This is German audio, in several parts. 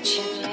watching you.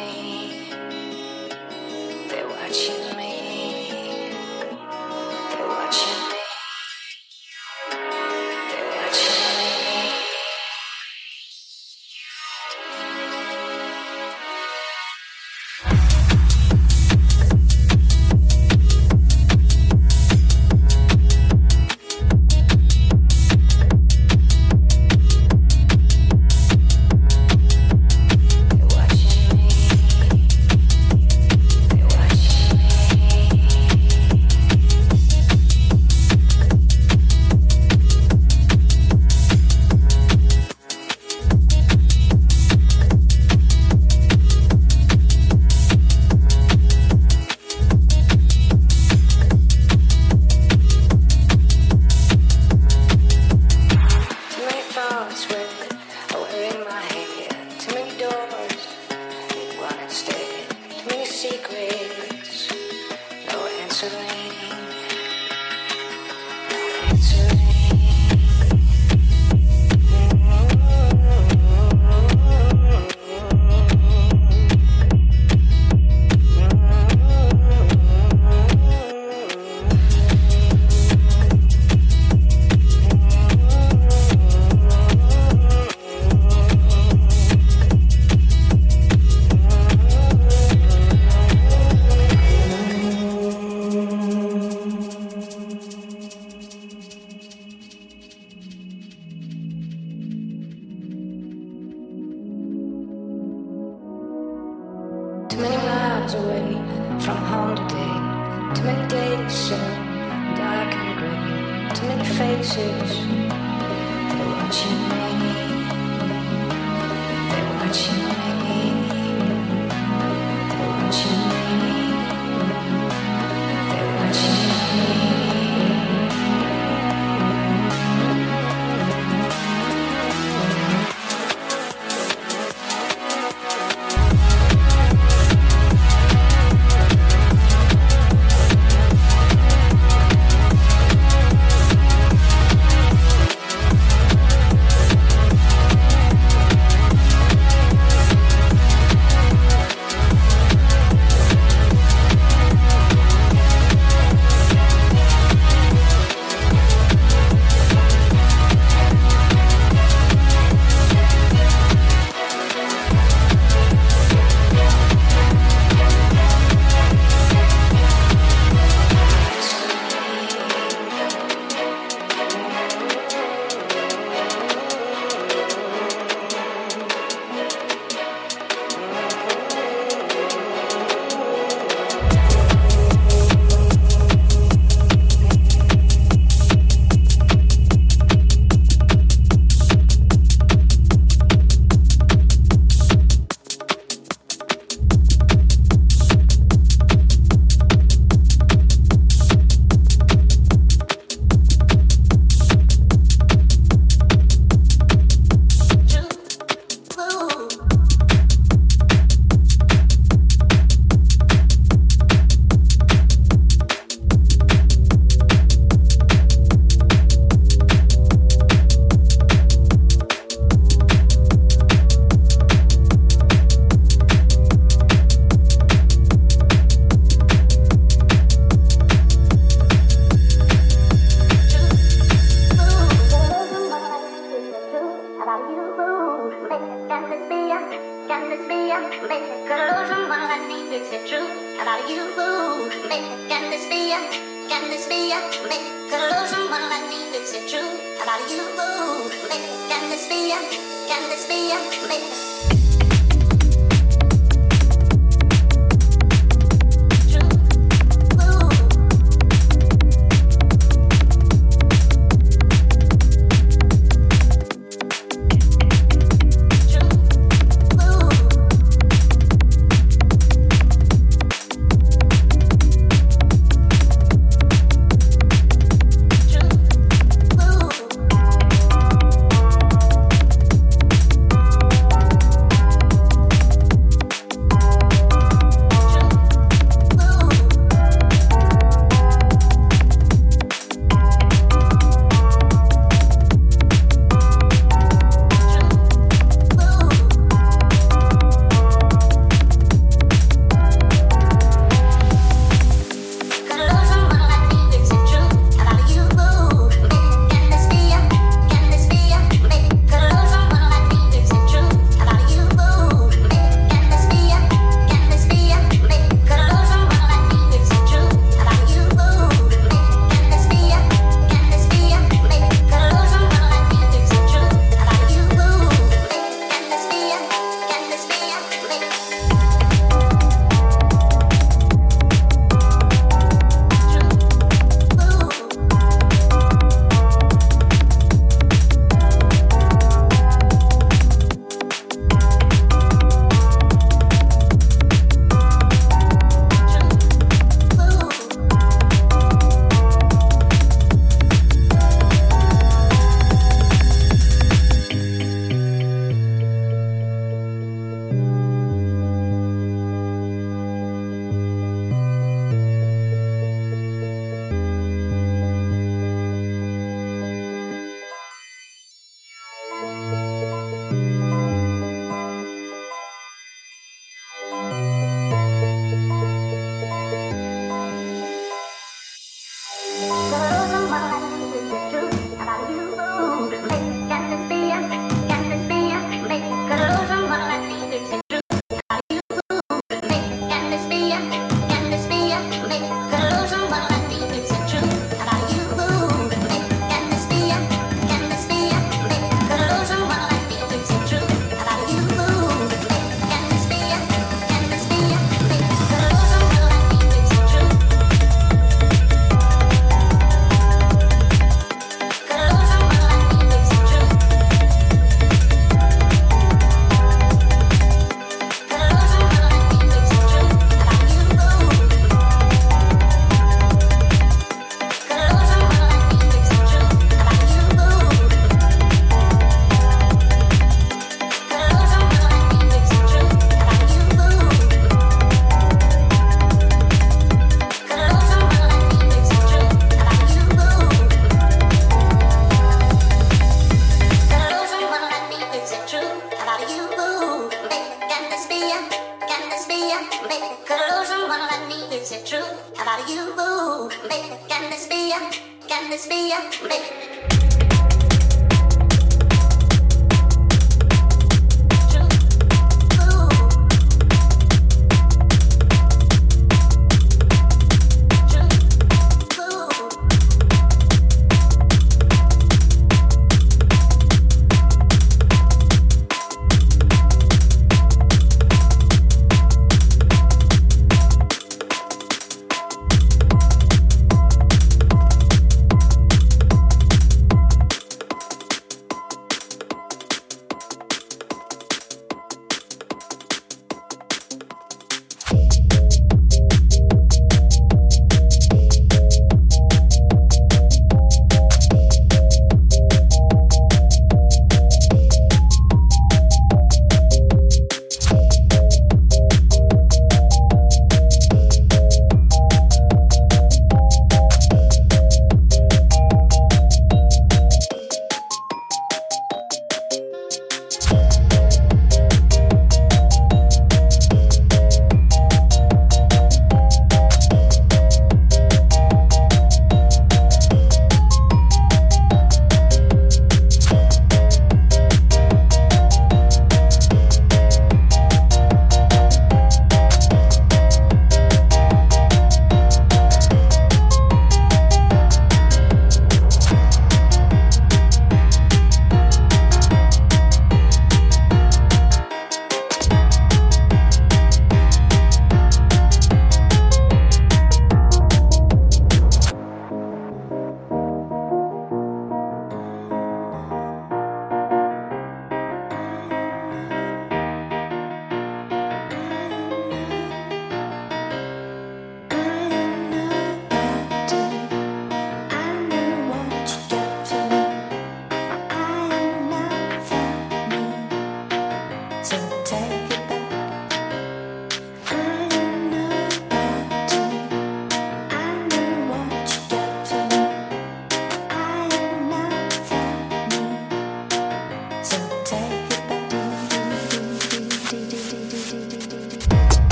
Make.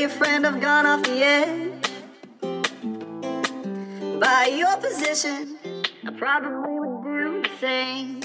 your friend have gone off the edge. By your position, I probably would do the same.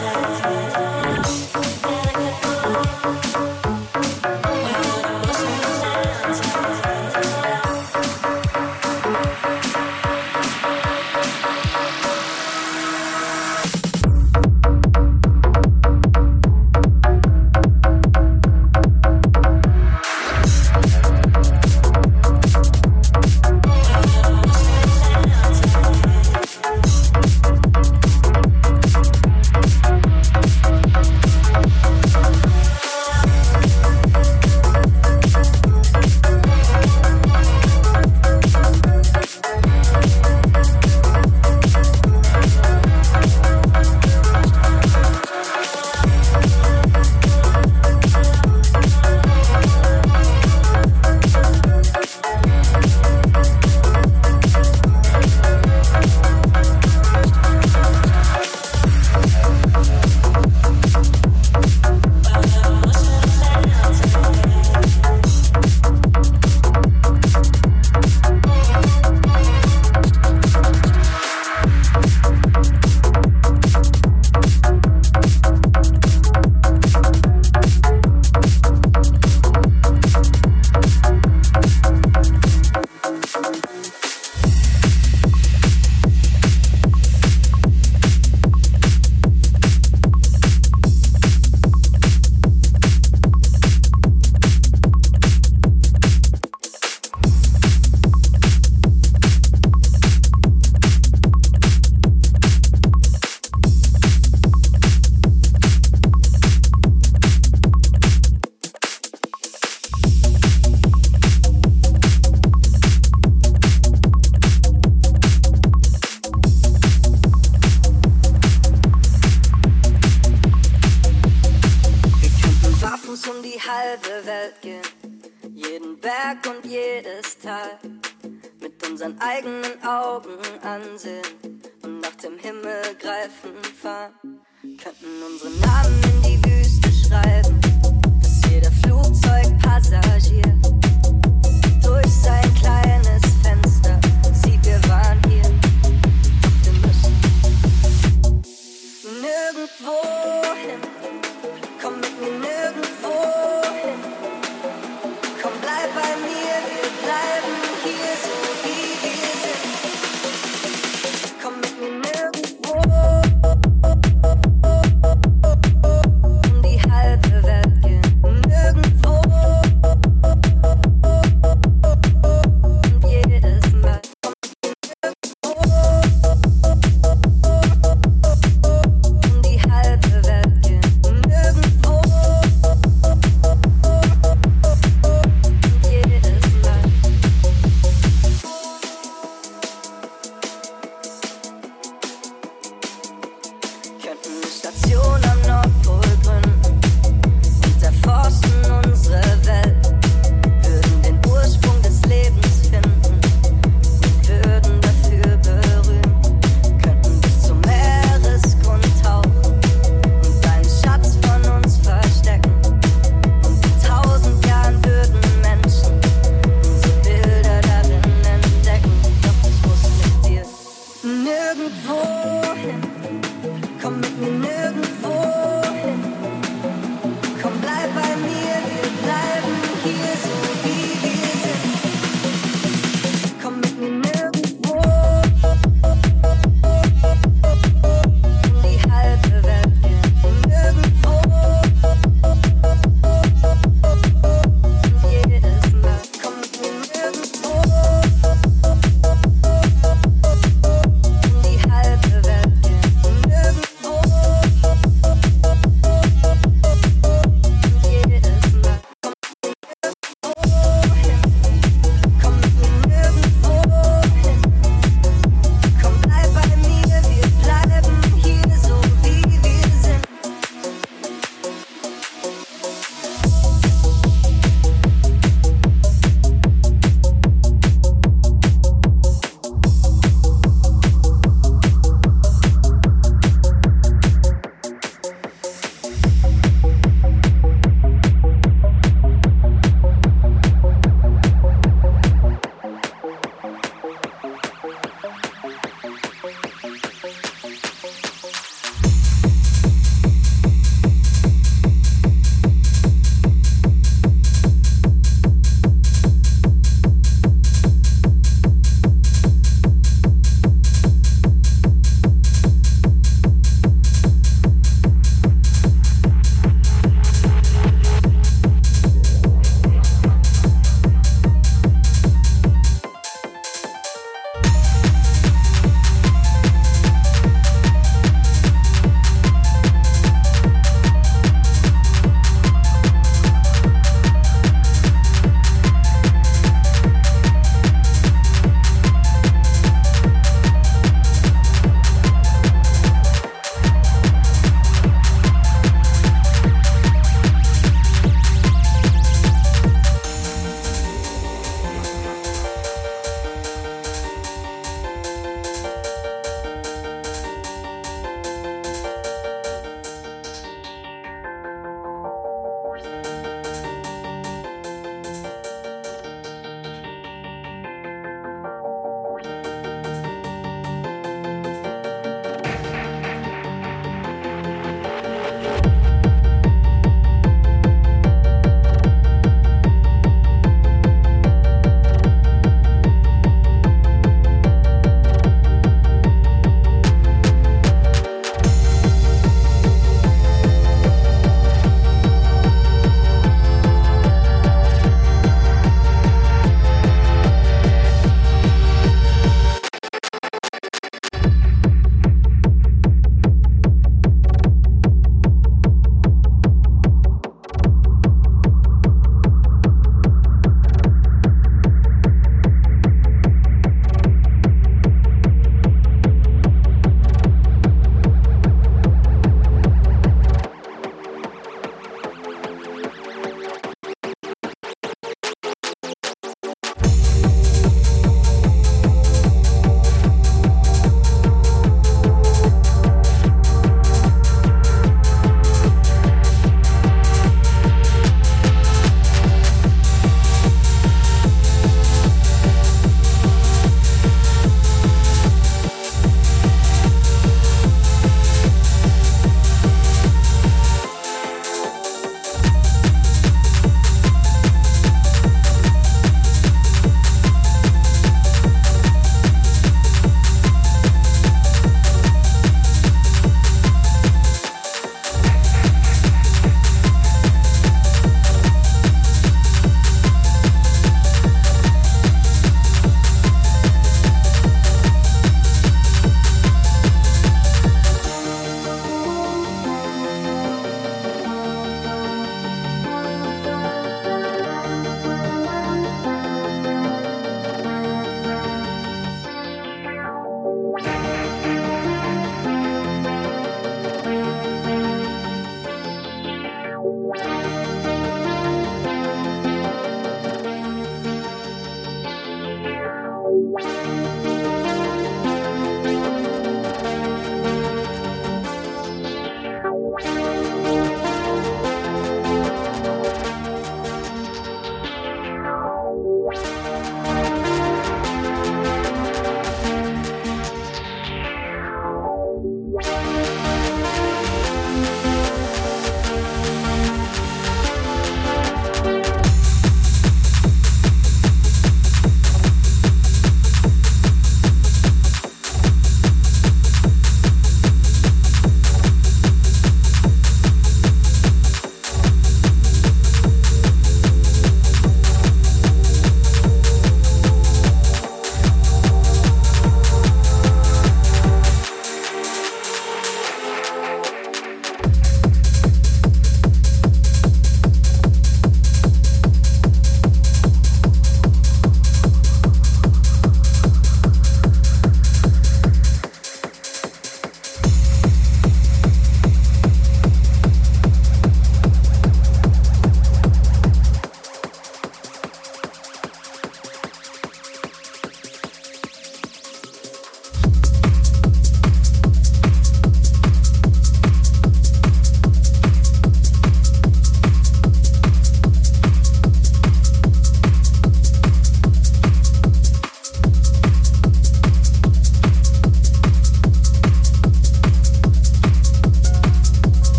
satisfied.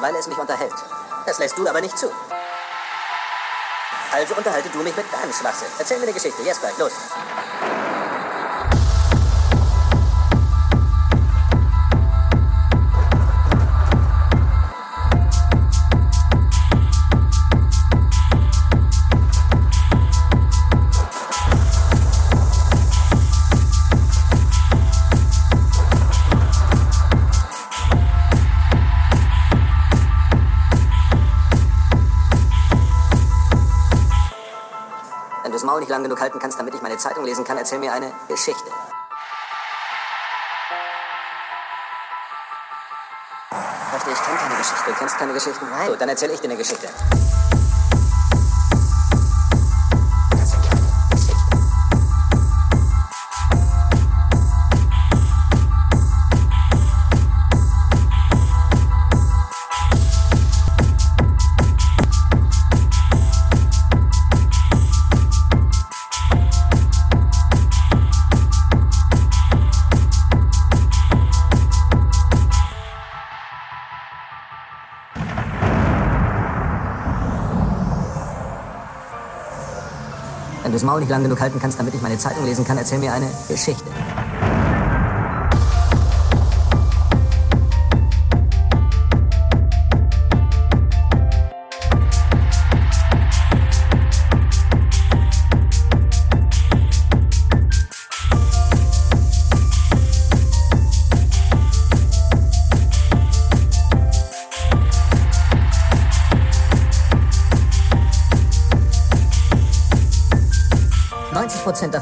Weil es mich unterhält. Das lässt du aber nicht zu. Also unterhalte du mich mit deinem Schwachsinn. Erzähl mir eine Geschichte. Jetzt gleich, los. Lang genug halten kannst, damit ich meine Zeitung lesen kann, erzähl mir eine Geschichte. Verstehe, ich kenne keine Geschichte. Du kennst keine Geschichten? Nein. Gut, dann erzähle ich dir eine Geschichte. Maul nicht lang genug halten kannst, damit ich meine Zeitung lesen kann, erzähl mir eine Geschichte.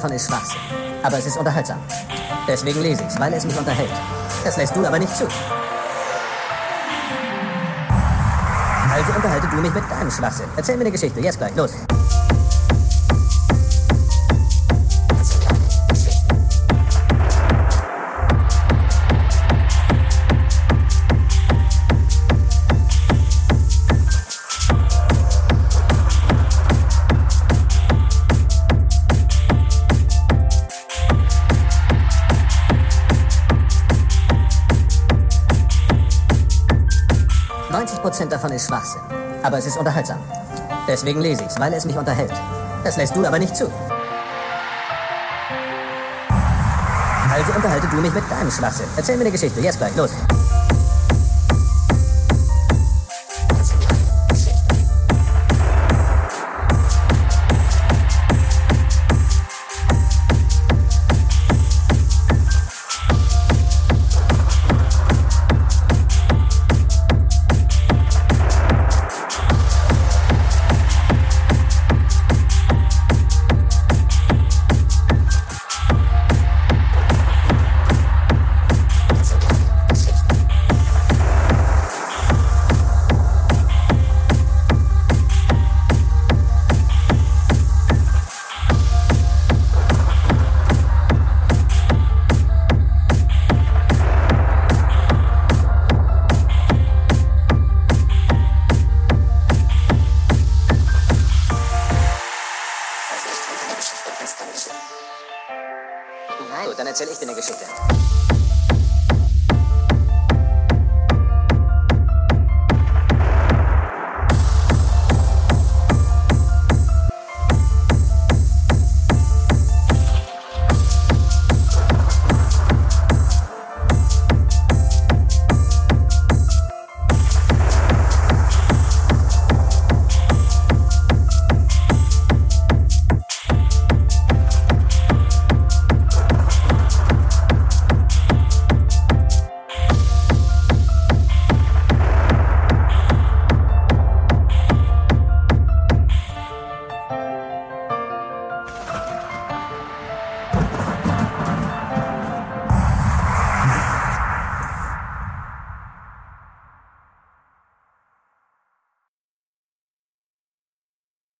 Davon ist Schwachsinn. Aber es ist unterhaltsam. Deswegen lese ich's, weil es mich unterhält. Das lässt du aber nicht zu. Also unterhalte du mich mit deinem Schwachsinn. Erzähl mir eine Geschichte. Jetzt gleich. Los. Prozent davon ist Schwachsinn. Aber es ist unterhaltsam. Deswegen lese ich's, weil es mich unterhält. Das lässt du aber nicht zu. Also unterhalte du mich mit deinem Schwachsinn. Erzähl mir eine Geschichte. Jetzt gleich. Los.